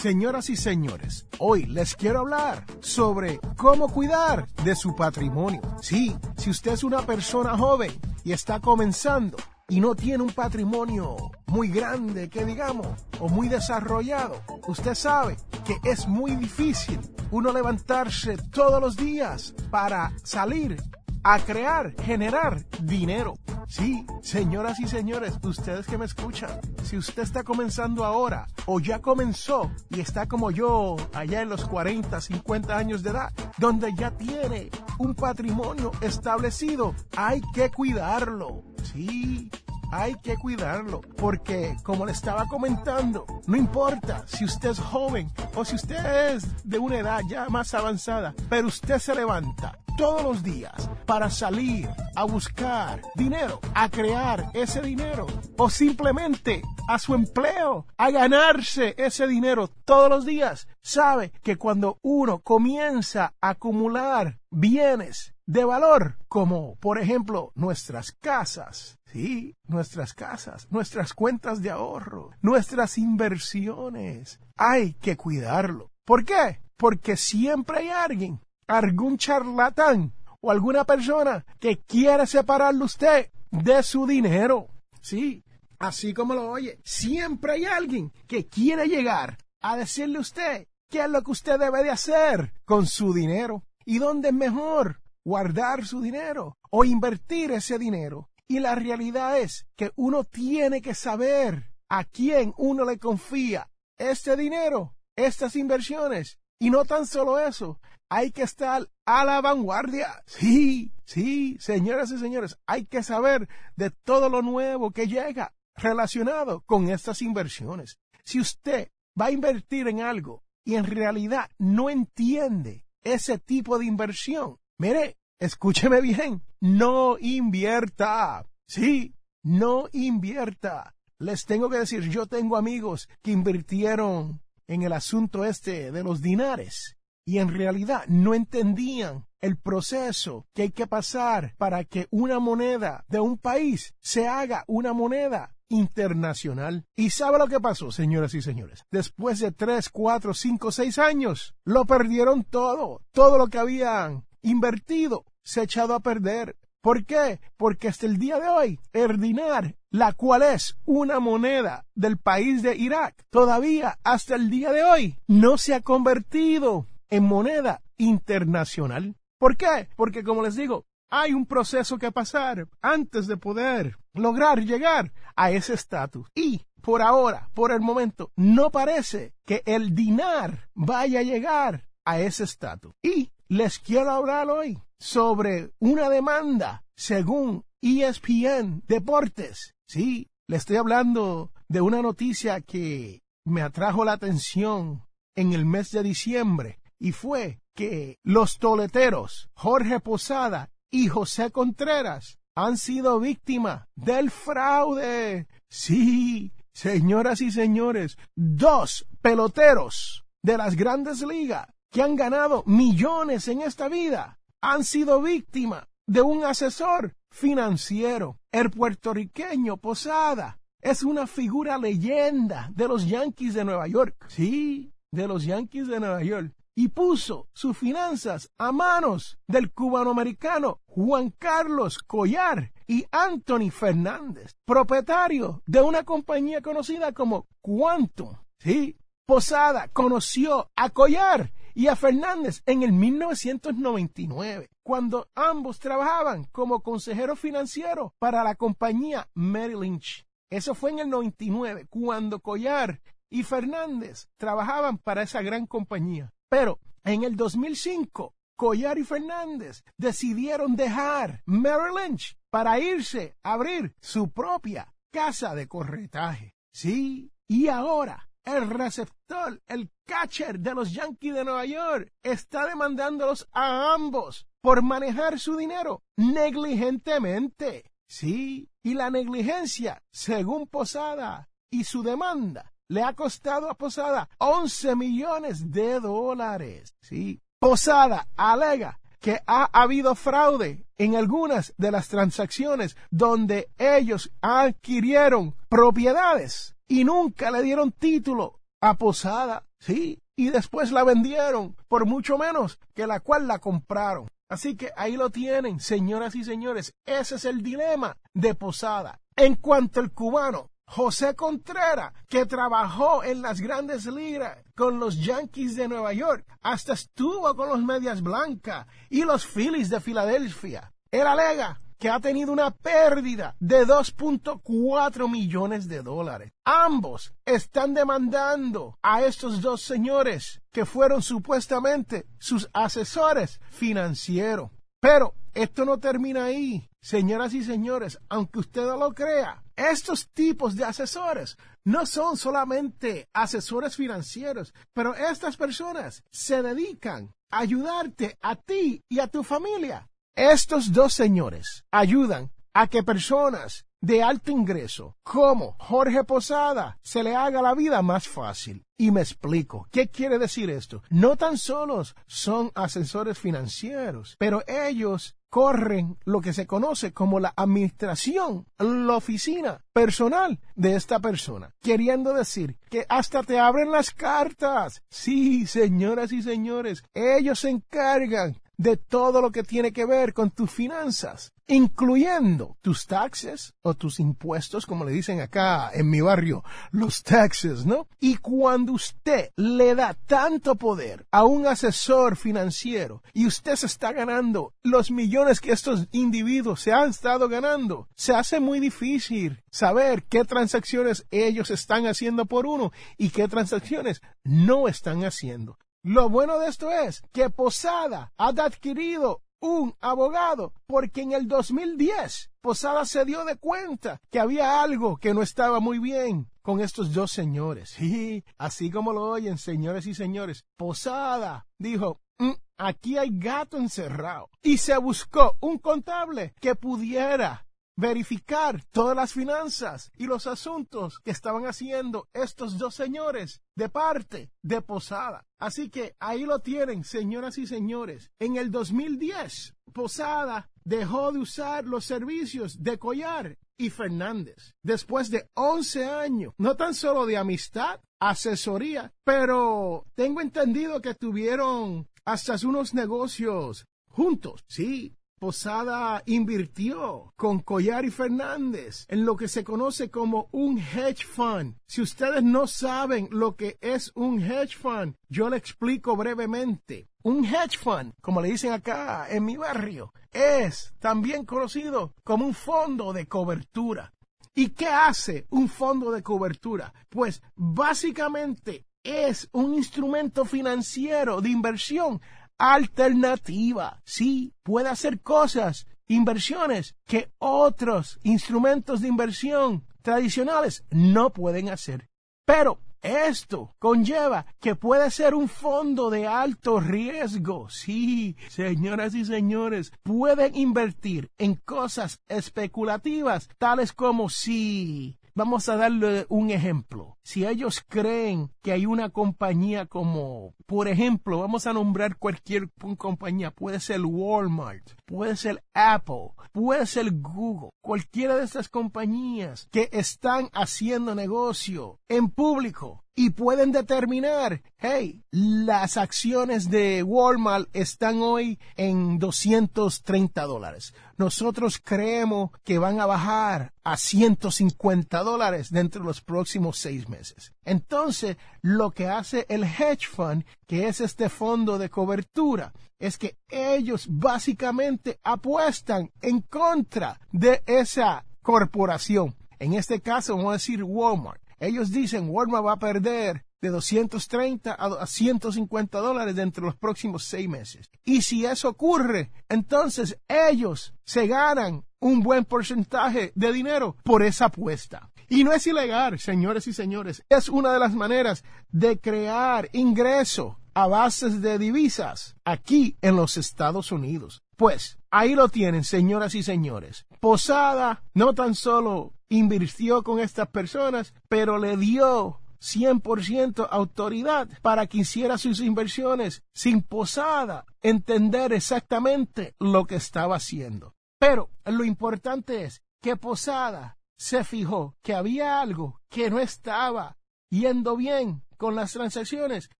Señoras y señores, hoy les quiero hablar sobre cómo cuidar de su patrimonio. Sí, si usted es una persona joven y está comenzando y no tiene un patrimonio muy grande, que digamos, o muy desarrollado, usted sabe que es muy difícil uno levantarse todos los días para salir a crear, generar dinero. Sí, señoras y señores, ustedes que me escuchan, si usted está comenzando ahora o ya comenzó y está como yo allá en los 40, 50 años de edad, donde ya tiene un patrimonio establecido, hay que cuidarlo. Sí, hay que cuidarlo, porque como le estaba comentando, no importa si usted es joven o si usted es de una edad ya más avanzada, pero usted se levanta todos los días para salir a buscar dinero, a crear ese dinero o simplemente a su empleo, a ganarse ese dinero todos los días, sabe que cuando uno comienza a acumular bienes de valor, como por ejemplo nuestras casas, sí, nuestras casas, nuestras cuentas de ahorro, nuestras inversiones, hay que cuidarlo. ¿Por qué? Porque siempre hay alguien algún charlatán o alguna persona que quiere separarle usted de su dinero. Sí, así como lo oye, siempre hay alguien que quiere llegar a decirle a usted qué es lo que usted debe de hacer con su dinero y dónde es mejor guardar su dinero o invertir ese dinero. Y la realidad es que uno tiene que saber a quién uno le confía este dinero, estas inversiones. Y no tan solo eso, hay que estar a la vanguardia. Sí, sí, señoras y señores, hay que saber de todo lo nuevo que llega relacionado con estas inversiones. Si usted va a invertir en algo y en realidad no entiende ese tipo de inversión, mire, escúcheme bien, no invierta. Sí, no invierta. Les tengo que decir, yo tengo amigos que invirtieron en el asunto este de los dinares y en realidad no entendían el proceso que hay que pasar para que una moneda de un país se haga una moneda internacional. ¿Y sabe lo que pasó, señoras y señores? Después de tres, cuatro, cinco, seis años, lo perdieron todo. Todo lo que habían invertido se ha echado a perder. ¿Por qué? Porque hasta el día de hoy, el dinar, la cual es una moneda del país de Irak, todavía hasta el día de hoy no se ha convertido en moneda internacional. ¿Por qué? Porque como les digo, hay un proceso que pasar antes de poder lograr llegar a ese estatus. Y por ahora, por el momento, no parece que el dinar vaya a llegar a ese estatus. Y les quiero hablar hoy sobre una demanda según ESPN Deportes. Sí, le estoy hablando de una noticia que me atrajo la atención en el mes de diciembre y fue que los toleteros Jorge Posada y José Contreras han sido víctimas del fraude. Sí, señoras y señores, dos peloteros de las grandes ligas que han ganado millones en esta vida han sido víctimas de un asesor financiero. El puertorriqueño Posada es una figura leyenda de los Yankees de Nueva York. Sí, de los Yankees de Nueva York y puso sus finanzas a manos del cubanoamericano Juan Carlos Collar y Anthony Fernández, propietario de una compañía conocida como Quantum. Sí, Posada conoció a Collar y a Fernández en el 1999, cuando ambos trabajaban como consejero financiero para la compañía Merrill Lynch. Eso fue en el 99, cuando Collar y Fernández trabajaban para esa gran compañía. Pero en el 2005, Collar y Fernández decidieron dejar Merrill Lynch para irse a abrir su propia casa de corretaje. Sí, y ahora el receptor, el catcher de los Yankees de Nueva York, está demandándolos a ambos por manejar su dinero negligentemente. Sí, y la negligencia, según Posada, y su demanda le ha costado a Posada 11 millones de dólares. Sí, Posada alega que ha habido fraude en algunas de las transacciones donde ellos adquirieron propiedades y nunca le dieron título a Posada, sí, y después la vendieron por mucho menos que la cual la compraron. Así que ahí lo tienen, señoras y señores, ese es el dilema de Posada. En cuanto al cubano, José Contreras, que trabajó en las grandes ligas con los Yankees de Nueva York, hasta estuvo con los Medias Blancas y los Phillies de Filadelfia. Él alega que ha tenido una pérdida de 2.4 millones de dólares. Ambos están demandando a estos dos señores que fueron supuestamente sus asesores financieros. Pero esto no termina ahí. Señoras y señores, aunque usted no lo crea, estos tipos de asesores no son solamente asesores financieros, pero estas personas se dedican a ayudarte a ti y a tu familia. Estos dos señores ayudan a que personas de alto ingreso, como Jorge Posada, se le haga la vida más fácil. Y me explico, ¿qué quiere decir esto? No tan solos son asesores financieros, pero ellos corren lo que se conoce como la administración, la oficina personal de esta persona, queriendo decir que hasta te abren las cartas. Sí, señoras y señores, ellos se encargan de todo lo que tiene que ver con tus finanzas, incluyendo tus taxes o tus impuestos, como le dicen acá en mi barrio, los taxes, ¿no? Y cuando usted le da tanto poder a un asesor financiero y usted se está ganando los millones que estos individuos se han estado ganando, se hace muy difícil saber qué transacciones ellos están haciendo por uno y qué transacciones no están haciendo. Lo bueno de esto es que Posada ha adquirido un abogado porque en el 2010 Posada se dio de cuenta que había algo que no estaba muy bien con estos dos señores. Y así como lo oyen, señores y señores, Posada dijo, mm, aquí hay gato encerrado. Y se buscó un contable que pudiera verificar todas las finanzas y los asuntos que estaban haciendo estos dos señores de parte de Posada. Así que ahí lo tienen, señoras y señores. En el 2010, Posada dejó de usar los servicios de Collar y Fernández. Después de 11 años, no tan solo de amistad, asesoría, pero tengo entendido que tuvieron hasta unos negocios juntos. Sí, Posada invirtió con Collar y Fernández en lo que se conoce como un hedge fund. Si ustedes no saben lo que es un hedge fund, yo le explico brevemente. Un hedge fund, como le dicen acá en mi barrio, es también conocido como un fondo de cobertura. ¿Y qué hace un fondo de cobertura? Pues básicamente es un instrumento financiero de inversión alternativa. Sí, puede hacer cosas, inversiones que otros instrumentos de inversión tradicionales no pueden hacer. Pero esto conlleva que puede ser un fondo de alto riesgo. Sí, señoras y señores, pueden invertir en cosas especulativas, tales como si Vamos a darle un ejemplo. Si ellos creen que hay una compañía como Por ejemplo, vamos a nombrar cualquier compañía. Puede ser Walmart, puede ser Apple, puede ser Google. Cualquiera de estas compañías que están haciendo negocio en público y pueden determinar, hey, las acciones de Walmart están hoy en 230 dólares. Nosotros creemos que van a bajar a 150 dólares dentro de los próximos seis meses. Entonces, lo que hace el hedge fund, que es este fondo de cobertura, es que ellos básicamente apuestan en contra de esa corporación. En este caso, vamos a decir Walmart ellos dicen Walmart va a perder de 230 a 150 dólares dentro de los próximos seis meses. Y si eso ocurre, entonces ellos se ganan un buen porcentaje de dinero por esa apuesta. Y no es ilegal, señores y señores. Es una de las maneras de crear ingreso a bases de divisas aquí en los Estados Unidos. Pues ahí lo tienen, señoras y señores. Posada no tan solo invirtió con estas personas, pero le dio 100% autoridad para que hiciera sus inversiones sin posada, entender exactamente lo que estaba haciendo. Pero lo importante es que Posada se fijó que había algo que no estaba yendo bien con las transacciones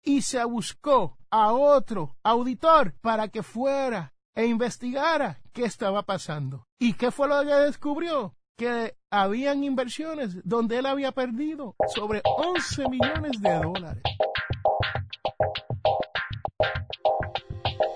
y se buscó a otro auditor para que fuera e investigara qué estaba pasando. ¿Y qué fue lo que descubrió? Que habían inversiones donde él había perdido sobre 11 millones de dólares.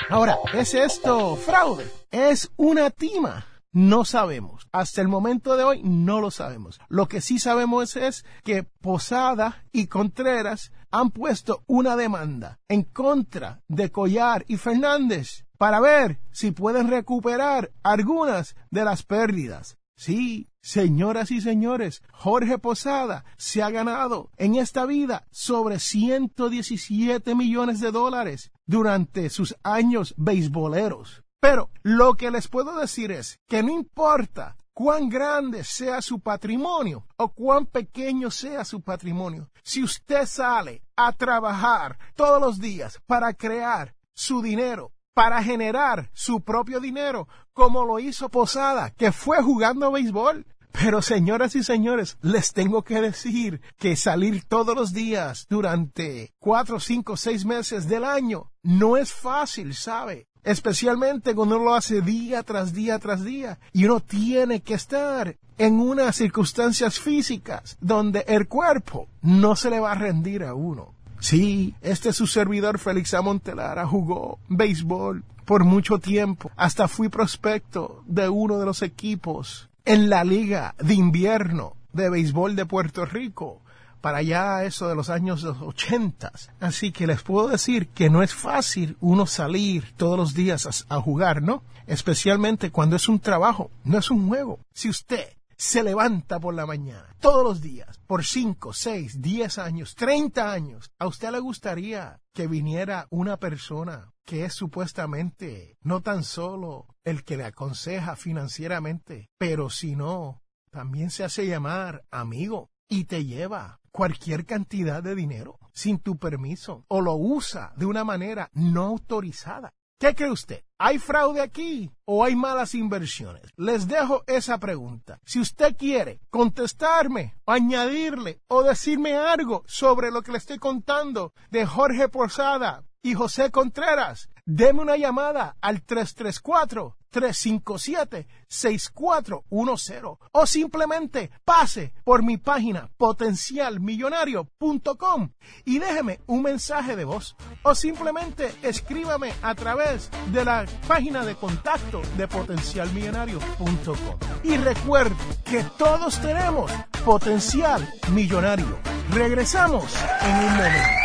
Ahora, ¿es esto fraude? ¿Es una tima? No sabemos. Hasta el momento de hoy no lo sabemos. Lo que sí sabemos es que Posada y Contreras han puesto una demanda en contra de Collar y Fernández para ver si pueden recuperar algunas de las pérdidas. Sí, señoras y señores, Jorge Posada se ha ganado en esta vida sobre 117 millones de dólares durante sus años beisboleros. Pero lo que les puedo decir es que no importa cuán grande sea su patrimonio o cuán pequeño sea su patrimonio, si usted sale a trabajar todos los días para crear su dinero, para generar su propio dinero, como lo hizo Posada, que fue jugando béisbol. Pero señoras y señores, les tengo que decir que salir todos los días durante cuatro, cinco, seis meses del año no es fácil, ¿sabe? especialmente cuando uno lo hace día tras día tras día y uno tiene que estar en unas circunstancias físicas donde el cuerpo no se le va a rendir a uno. Sí, este es su servidor Félix Amontelara jugó béisbol por mucho tiempo, hasta fui prospecto de uno de los equipos en la liga de invierno de béisbol de Puerto Rico para allá eso de los años 80. Así que les puedo decir que no es fácil uno salir todos los días a, jugar, ¿no? Especialmente cuando es un trabajo, no es un juego. Si usted se levanta por la mañana todos los días por 5, 6, 10 años, 30 años, ¿a usted le gustaría que viniera una persona que es supuestamente no tan solo el que le aconseja financieramente, pero si no, también se hace llamar amigo y te lleva cualquier cantidad de dinero sin tu permiso o lo usa de una manera no autorizada. ¿Qué cree usted? ¿Hay fraude aquí o hay malas inversiones? Les dejo esa pregunta. Si usted quiere contestarme añadirle o decirme algo sobre lo que le estoy contando de Jorge Posada y José Contreras, deme una llamada al 334 357-6410 o simplemente pase por mi página potencialmillonario.com y déjeme un mensaje de voz o simplemente escríbame a través de la página de contacto de potencialmillonario.com. Y recuerde que todos tenemos potencial millonario. Regresamos en un momento.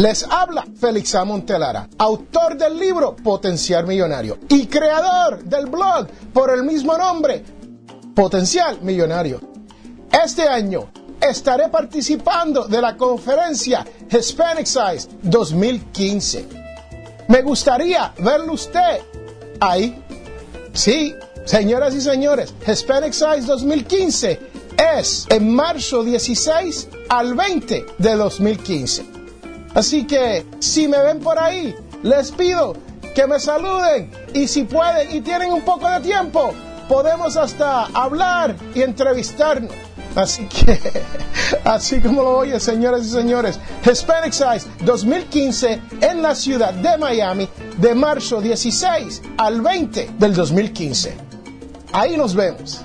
Les habla Félix. Montelara, autor del libro Potencial Millonario y creador del blog por el mismo nombre, Potencial Millonario. Este año estaré participando de la conferencia Hispanic Size 2015. Me gustaría verlo usted ahí. Sí, señoras y señores, Hispanic Size 2015 es en marzo 16 al 20 de 2015. Así que si me ven por ahí, les pido que me saluden y si pueden y tienen un poco de tiempo, podemos hasta hablar y entrevistarnos. Así que, así como lo oyen, señoras y señores, Hispanic Size 2015 en la ciudad de Miami de marzo 16 al 20 del 2015. Ahí nos vemos.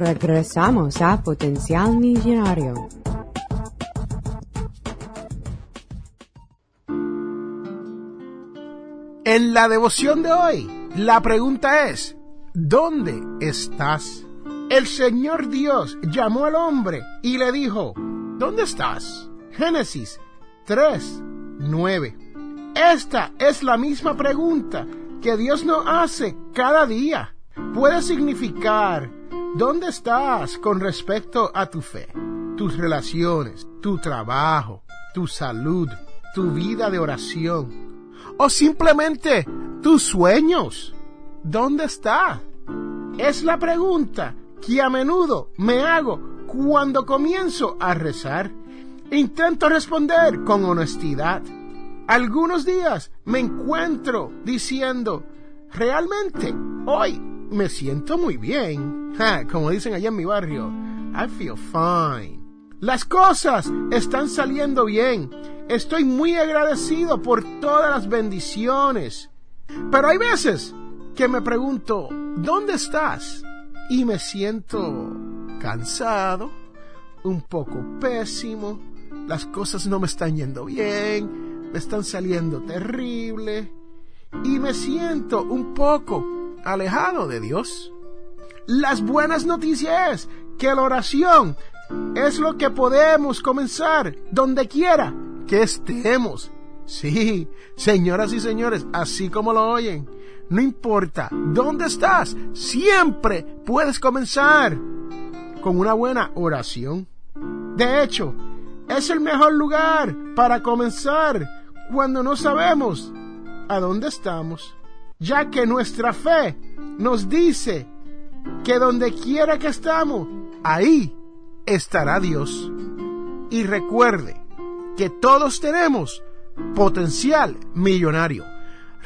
Regresamos a Potencial Millonario. En la devoción de hoy, la pregunta es, ¿dónde estás? El Señor Dios llamó al hombre y le dijo, ¿dónde estás? Génesis 3, 9. Esta es la misma pregunta que Dios nos hace cada día. Puede significar ¿Dónde estás con respecto a tu fe, tus relaciones, tu trabajo, tu salud, tu vida de oración? ¿O simplemente tus sueños? ¿Dónde está? Es la pregunta que a menudo me hago cuando comienzo a rezar. Intento responder con honestidad. Algunos días me encuentro diciendo, realmente hoy me siento muy bien. como dicen allá en mi barrio, I feel fine. Las cosas están saliendo bien. Estoy muy agradecido por todas las bendiciones. Pero hay veces que me pregunto, ¿dónde estás? Y me siento cansado, un poco pésimo, las cosas no me están yendo bien, me están saliendo terrible y me siento un poco alejado de Dios. Las buenas noticias es que la oración es lo que podemos comenzar donde quiera que estemos. Sí, señoras y señores, así como lo oyen, no importa dónde estás, siempre puedes comenzar con una buena oración. De hecho, es el mejor lugar para comenzar cuando no sabemos a dónde estamos ya que nuestra fe nos dice que donde quiera que estamos, ahí estará Dios. Y recuerde que todos tenemos potencial millonario.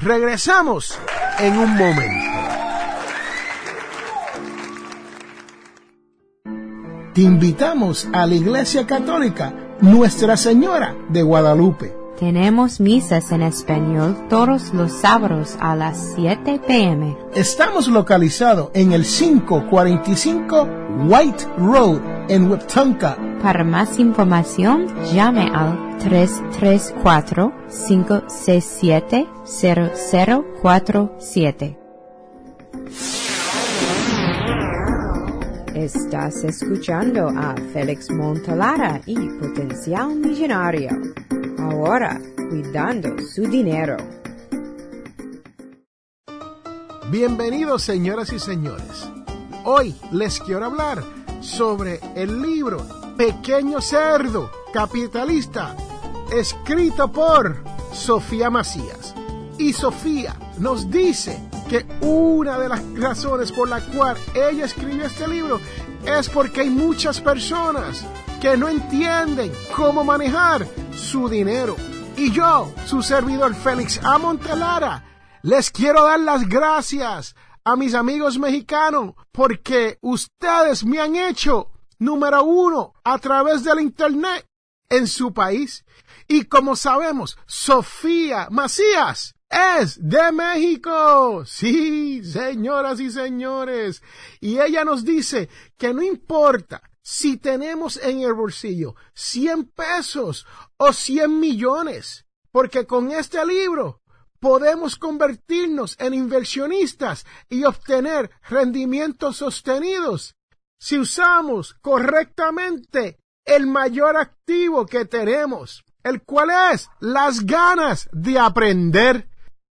Regresamos en un momento. Te invitamos a la Iglesia Católica Nuestra Señora de Guadalupe tenemos misas en español todos los sábados a las 7 pm. Estamos localizados en el 545 White Road en Wiptonka. Para más información, llame al 334-567-0047. Estás escuchando a Félix Montalara y Potencial Millonario ahora cuidando su dinero. Bienvenidos señoras y señores. Hoy les quiero hablar sobre el libro Pequeño Cerdo Capitalista, escrito por Sofía Macías. Y Sofía nos dice que una de las razones por la cual ella escribió este libro es porque hay muchas personas que no entienden cómo manejar su dinero. Y yo, su servidor Félix A. Montelara, les quiero dar las gracias a mis amigos mexicanos porque ustedes me han hecho número uno a través del Internet en su país. Y como sabemos, Sofía Macías es de México. Sí, señoras y señores. Y ella nos dice que no importa si tenemos en el bolsillo 100 pesos o 100 millones, porque con este libro podemos convertirnos en inversionistas y obtener rendimientos sostenidos si usamos correctamente el mayor activo que tenemos, el cual es las ganas de aprender.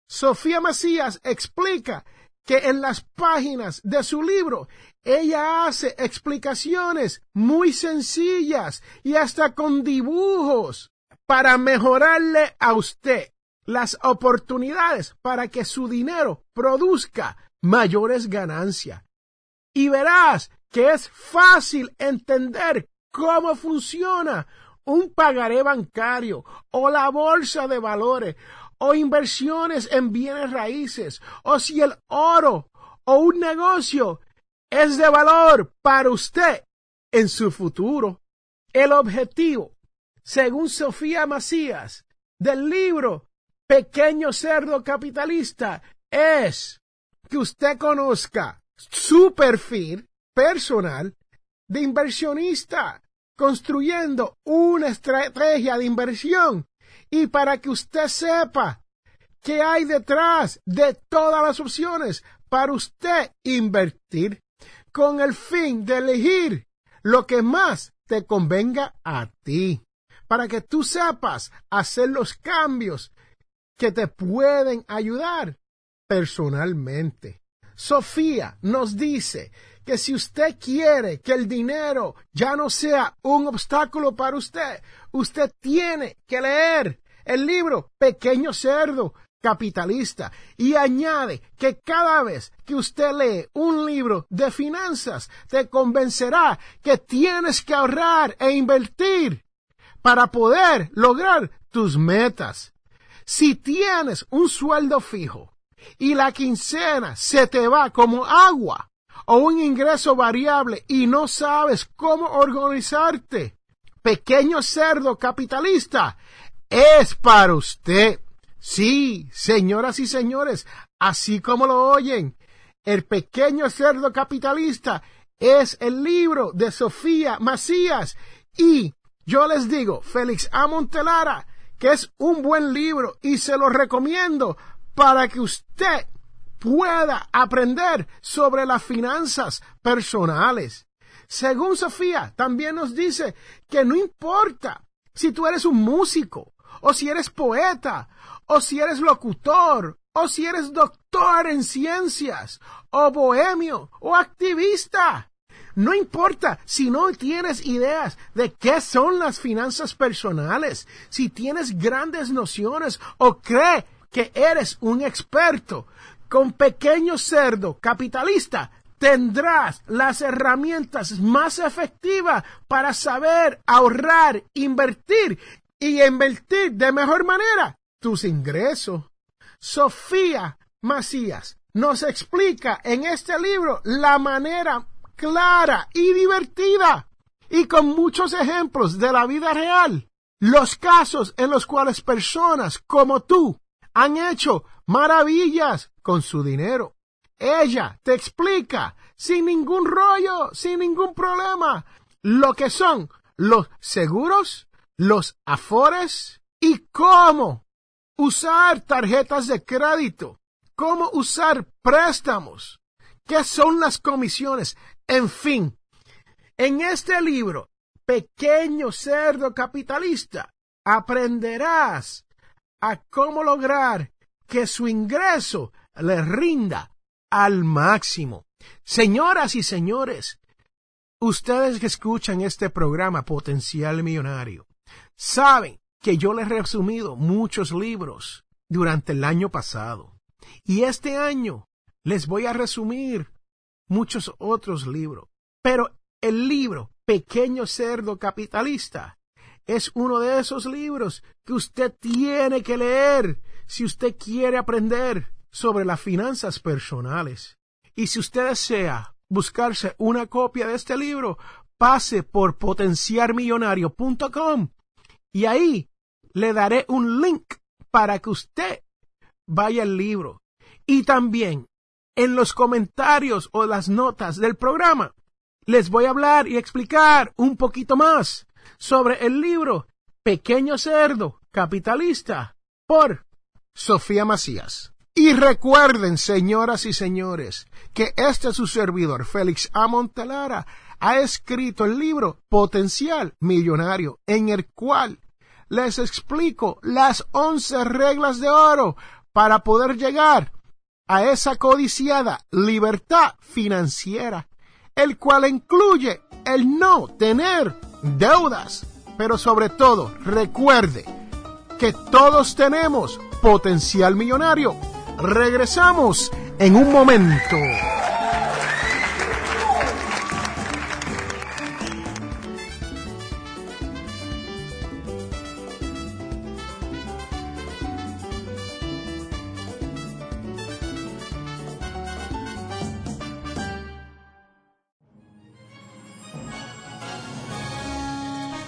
Sofía Macías explica que en las páginas de su libro ella hace explicaciones muy sencillas y hasta con dibujos para mejorarle a usted las oportunidades para que su dinero produzca mayores ganancias. Y verás que es fácil entender cómo funciona un pagaré bancario o la bolsa de valores o inversiones en bienes raíces o si el oro o un negocio es de valor para usted en su futuro. El objetivo, según Sofía Macías, del libro Pequeño Cerdo Capitalista es que usted conozca su perfil personal de inversionista, construyendo una estrategia de inversión y para que usted sepa qué hay detrás de todas las opciones para usted invertir con el fin de elegir lo que más te convenga a ti, para que tú sepas hacer los cambios que te pueden ayudar personalmente. Sofía nos dice que si usted quiere que el dinero ya no sea un obstáculo para usted, usted tiene que leer el libro Pequeño Cerdo capitalista y añade que cada vez que usted lee un libro de finanzas te convencerá que tienes que ahorrar e invertir para poder lograr tus metas. Si tienes un sueldo fijo y la quincena se te va como agua o un ingreso variable y no sabes cómo organizarte, pequeño cerdo capitalista es para usted. Sí, señoras y señores, así como lo oyen, el pequeño cerdo capitalista es el libro de Sofía Macías y yo les digo, Félix Amontelara, que es un buen libro y se lo recomiendo para que usted pueda aprender sobre las finanzas personales. Según Sofía, también nos dice que no importa si tú eres un músico, o si eres poeta, o si eres locutor, o si eres doctor en ciencias, o bohemio, o activista. No importa si no tienes ideas de qué son las finanzas personales, si tienes grandes nociones o cree que eres un experto, con pequeño cerdo capitalista tendrás las herramientas más efectivas para saber ahorrar, invertir y invertir de mejor manera tus ingresos. Sofía Macías nos explica en este libro la manera clara y divertida y con muchos ejemplos de la vida real, los casos en los cuales personas como tú han hecho maravillas con su dinero. Ella te explica sin ningún rollo, sin ningún problema, lo que son los seguros, los afores y cómo usar tarjetas de crédito, cómo usar préstamos, qué son las comisiones, en fin. En este libro, Pequeño Cerdo Capitalista, aprenderás a cómo lograr que su ingreso le rinda al máximo. Señoras y señores, ustedes que escuchan este programa Potencial Millonario, Saben que yo les he resumido muchos libros durante el año pasado. Y este año les voy a resumir muchos otros libros. Pero el libro Pequeño Cerdo Capitalista es uno de esos libros que usted tiene que leer si usted quiere aprender sobre las finanzas personales. Y si usted desea buscarse una copia de este libro, pase por potenciarmillonario.com y ahí le daré un link para que usted vaya al libro. Y también en los comentarios o las notas del programa les voy a hablar y explicar un poquito más sobre el libro Pequeño Cerdo Capitalista por Sofía Macías. Y recuerden, señoras y señores, que este es su servidor, Félix A. Montelara, ha escrito el libro Potencial Millonario, en el cual les explico las once reglas de oro para poder llegar a esa codiciada libertad financiera, el cual incluye el no tener deudas. Pero sobre todo, recuerde que todos tenemos potencial millonario. Regresamos en un momento.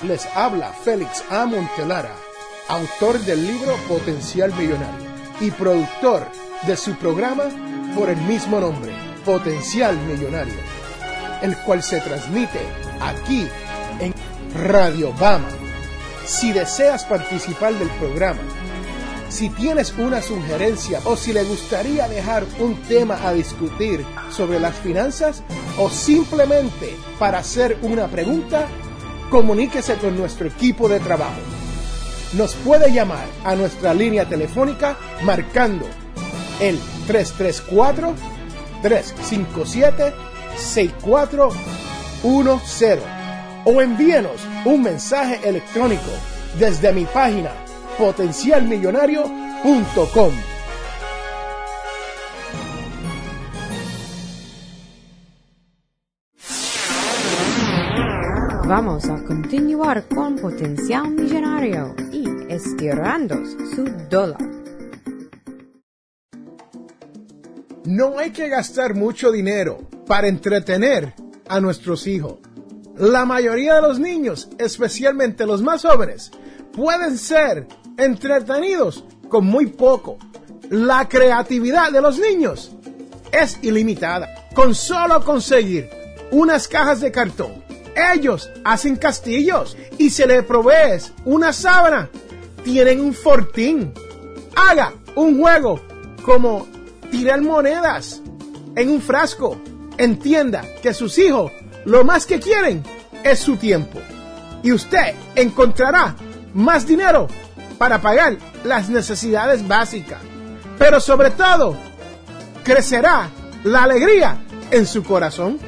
Les habla Félix A. Montelara, autor del libro Potencial Millonario y productor de su programa por el mismo nombre, Potencial Millonario, el cual se transmite aquí en Radio Bama. Si deseas participar del programa, si tienes una sugerencia o si le gustaría dejar un tema a discutir sobre las finanzas o simplemente para hacer una pregunta, comuníquese con nuestro equipo de trabajo. Nos puede llamar a nuestra línea telefónica marcando el 334-357-6410 o envíenos un mensaje electrónico desde mi página potencialmillonario.com. Vamos a continuar con Potencial Millonario y estirando su dólar. No hay que gastar mucho dinero para entretener a nuestros hijos. La mayoría de los niños, especialmente los más jóvenes, pueden ser entretenidos con muy poco. La creatividad de los niños es ilimitada. Con solo conseguir unas cajas de cartón ellos hacen castillos y se le provees una sábana. Tienen un fortín. Haga un juego como tirar monedas en un frasco. Entienda que sus hijos lo más que quieren es su tiempo. Y usted encontrará más dinero para pagar las necesidades básicas. Pero sobre todo, crecerá la alegría en su corazón.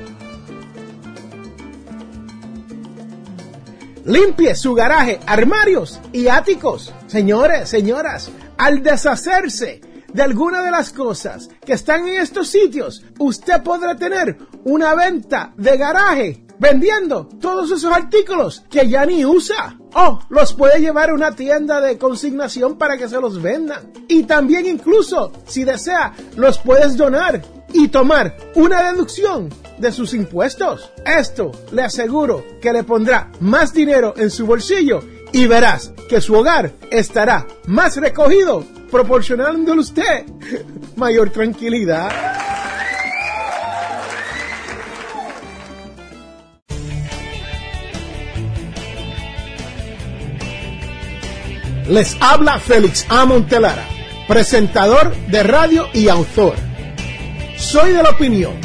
Limpie su garaje, armarios y áticos. Señores, señoras, al deshacerse de alguna de las cosas que están en estos sitios, usted podrá tener una venta de garaje vendiendo todos esos artículos que ya ni usa. O los puede llevar a una tienda de consignación para que se los vendan. Y también incluso, si desea, los puedes donar y tomar una deducción de sus impuestos. Esto le aseguro que le pondrá más dinero en su bolsillo y verás que su hogar estará más recogido, proporcionándole usted mayor tranquilidad. Les habla Félix A. Montelara, presentador de radio y autor. Soy de la opinión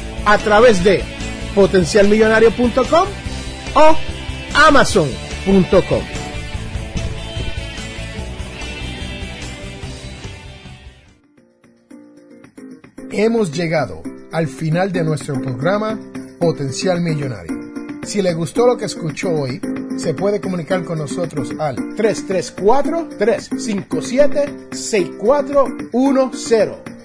a través de potencialmillonario.com o amazon.com. Hemos llegado al final de nuestro programa Potencial Millonario. Si le gustó lo que escuchó hoy, se puede comunicar con nosotros al 334-357-6410